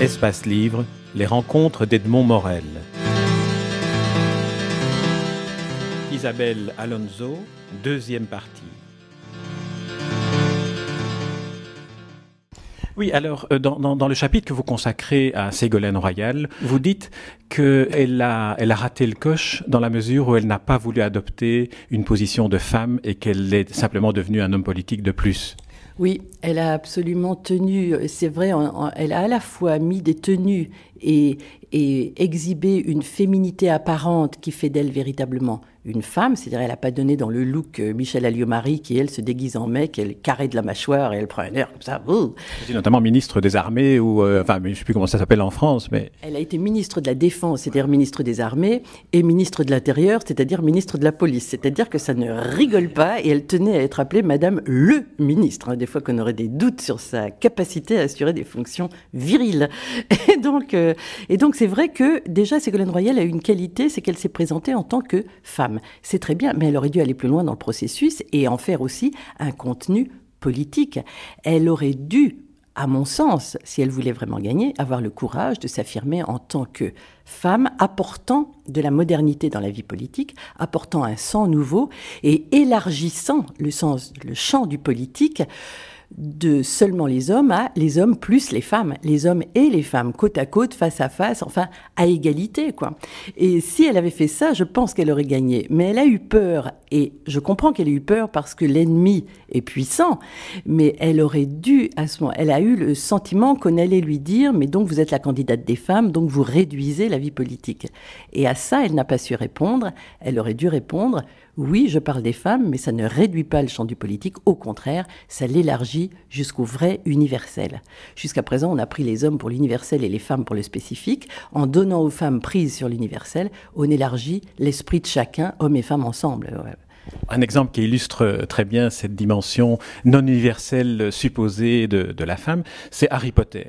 Espace Livre, les rencontres d'Edmond Morel. Isabelle Alonso, deuxième partie. Oui, alors euh, dans, le chapitre que vous consacrez à Ségolène Royal, vous dites qu'elle a, raté le coche dans la mesure où elle n'a pas voulu adopter une position de femme et qu'elle est simplement devenue un homme politique de plus. Oui, elle a absolument tenu, c'est vrai, elle a à la fois mis des tenues et, et exhibé une féminité apparente qui fait d'elle véritablement une femme, c'est-à-dire elle n'a pas donné dans le look euh, Michel Alliot-Marie qui, elle, se déguise en mec, elle carré de la mâchoire et elle prend un air comme ça. C'est notamment ministre des Armées, ou, euh, enfin, je ne sais plus comment ça s'appelle en France, mais... Elle a été ministre de la Défense, c'est-à-dire ministre des Armées, et ministre de l'Intérieur, c'est-à-dire ministre de la Police. C'est-à-dire que ça ne rigole pas, et elle tenait à être appelée Madame le ministre. Hein, des fois qu'on aurait des doutes sur sa capacité à assurer des fonctions viriles. Et donc, euh, et donc c'est vrai que déjà Ségolène Royal a une qualité, c'est qu'elle s'est présentée en tant que femme. C'est très bien, mais elle aurait dû aller plus loin dans le processus et en faire aussi un contenu politique. Elle aurait dû à mon sens, si elle voulait vraiment gagner, avoir le courage de s'affirmer en tant que femme apportant de la modernité dans la vie politique, apportant un sang nouveau et élargissant le champ du politique de seulement les hommes à les hommes plus les femmes, les hommes et les femmes, côte à côte, face à face, enfin à égalité, quoi. Et si elle avait fait ça, je pense qu'elle aurait gagné. Mais elle a eu peur, et je comprends qu'elle ait eu peur parce que l'ennemi est puissant, mais elle aurait dû, à ce moment, elle a eu le sentiment qu'on allait lui dire, mais donc vous êtes la candidate des femmes, donc vous réduisez la vie politique. Et à ça, elle n'a pas su répondre. Elle aurait dû répondre, oui, je parle des femmes, mais ça ne réduit pas le champ du politique. Au contraire, ça l'élargit jusqu'au vrai universel. Jusqu'à présent, on a pris les hommes pour l'universel et les femmes pour le spécifique. En donnant aux femmes prise sur l'universel, on élargit l'esprit de chacun, hommes et femmes ensemble. Un exemple qui illustre très bien cette dimension non universelle supposée de, la femme, c'est Harry Potter.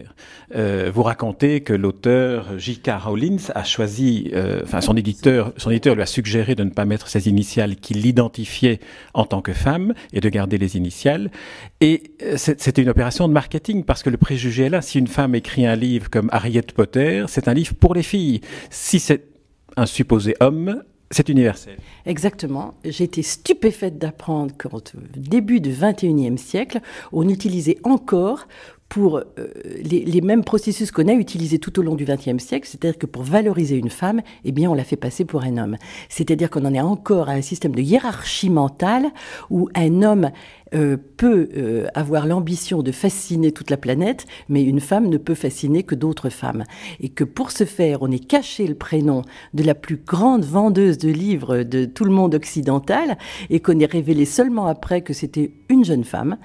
Euh, vous racontez que l'auteur J.K. Rowling a choisi, euh, enfin son éditeur, son éditeur lui a suggéré de ne pas mettre ses initiales qui l'identifiaient en tant que femme et de garder les initiales. Et euh, c'était une opération de marketing parce que le préjugé est là. Si une femme écrit un livre comme Harriet Potter, c'est un livre pour les filles. Si c'est un supposé homme, c'est universel. Exactement. Été stupéfaite d'apprendre qu'au début du XXIe siècle, on utilisait encore pour euh, les, mêmes processus qu'on a utilisés tout au long du XXe siècle, c'est-à-dire que pour valoriser une femme, eh bien, on la fait passer pour un homme. C'est-à-dire qu'on en est encore à un système de hiérarchie mentale où un homme euh, peut euh, avoir l'ambition de fasciner toute la planète, mais une femme ne peut fasciner que d'autres femmes. Et que pour ce faire, on ait caché le prénom de la plus grande vendeuse de livres de tout le monde occidental, et qu'on ait révélé seulement après que c'était une jeune femme.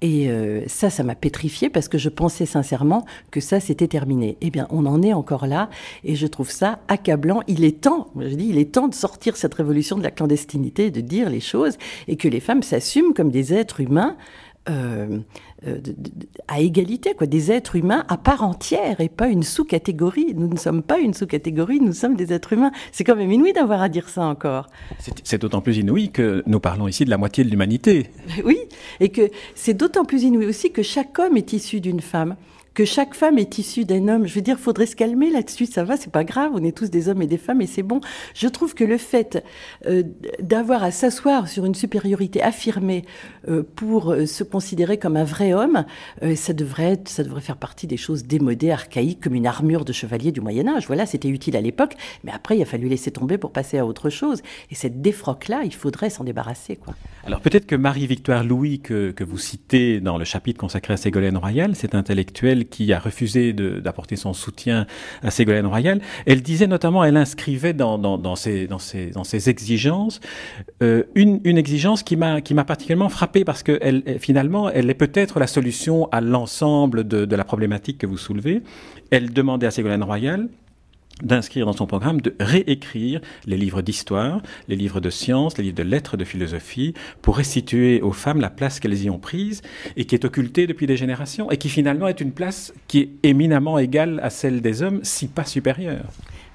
Et euh, ça, ça m'a pétrifié parce que je pensais sincèrement que ça, c'était terminé. Eh bien, on en est encore là, et je trouve ça accablant. Il est temps, je dis, il est temps de sortir cette révolution de la clandestinité, de dire les choses, et que les femmes s'assument comme des êtres humains euh, euh, à égalité, quoi, des êtres humains à part entière et pas une sous-catégorie. Nous ne sommes pas une sous-catégorie, nous sommes des êtres humains. C'est quand même inouï d'avoir à dire ça encore. C'est d'autant plus inouï que nous parlons ici de la moitié de l'humanité. Oui, et que c'est d'autant plus inouï aussi que chaque homme est issu d'une femme que chaque femme est issue d'un homme. Je veux dire, faudrait se calmer là-dessus. Ça va, c'est pas grave. On est tous des hommes et des femmes et c'est bon. Je trouve que le fait euh, d'avoir à s'asseoir sur une supériorité affirmée euh, pour euh, se considérer comme un vrai homme, ça devrait être, ça devrait faire partie des choses démodées, archaïques, comme une armure de chevalier du Moyen Âge. Voilà, c'était utile à l'époque, mais après il a fallu laisser tomber pour passer à autre chose. Et cette défroque-là, il faudrait s'en débarrasser, quoi. Alors peut-être que Marie-Victoire Louis, que, que vous citez dans le chapitre consacré à Ségolène Royal, cette intellectuelle qui a refusé d'apporter son soutien à Ségolène Royal. Elle disait notamment, elle inscrivait dans, ses, exigences euh, une, exigence qui m'a particulièrement frappé parce que finalement, elle est peut-être la solution à l'ensemble de, de la problématique que vous soulevez. Elle demandait à Ségolène Royal d'inscrire dans son programme de réécrire les livres d'histoire, les livres de sciences, les livres de lettres, de philosophie, pour restituer aux femmes la place qu'elles y ont prise et qui est occultée depuis des générations et qui finalement est une place qui est éminemment égale à celle des hommes, si pas supérieure.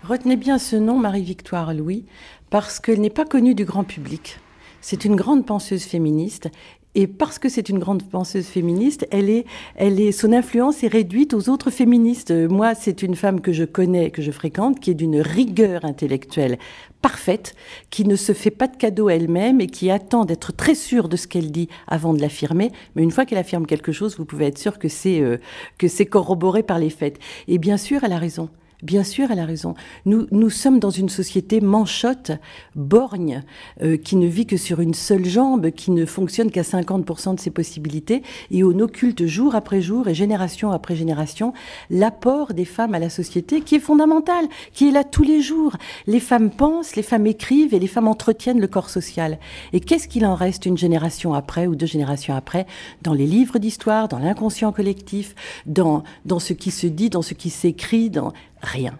Retenez bien ce nom, Marie-Victoire Louis, parce qu'elle n'est pas connue du grand public. C'est une grande penseuse féministe Et parce que c'est une grande penseuse féministe, elle est, elle est, son influence est réduite aux autres féministes. Moi, c'est une femme que je connais, que je fréquente, qui est d'une rigueur intellectuelle parfaite, qui ne se fait pas de cadeaux elle-même et qui attend d'être très sûre de ce qu'elle dit avant de l'affirmer. Mais une fois qu'elle affirme quelque chose, vous pouvez être sûr que c'est euh, que c'est corroboré par les faits. Et bien sûr, elle a raison. Bien sûr, elle a raison. Nous, nous sommes dans une société manchotte, borgne, euh, qui ne vit que sur une seule jambe, qui ne fonctionne qu'à 50% de ses possibilités, et on occulte jour après jour et génération après génération l'apport des femmes à la société, qui est fondamental, qui est là tous les jours. Les femmes pensent, les femmes écrivent et les femmes entretiennent le corps social. Et qu'est-ce qu'il en reste une génération après ou deux générations après? Dans les livres d'histoire, dans l'inconscient collectif, dans, dans ce qui se dit, dans ce qui s'écrit, dans rien.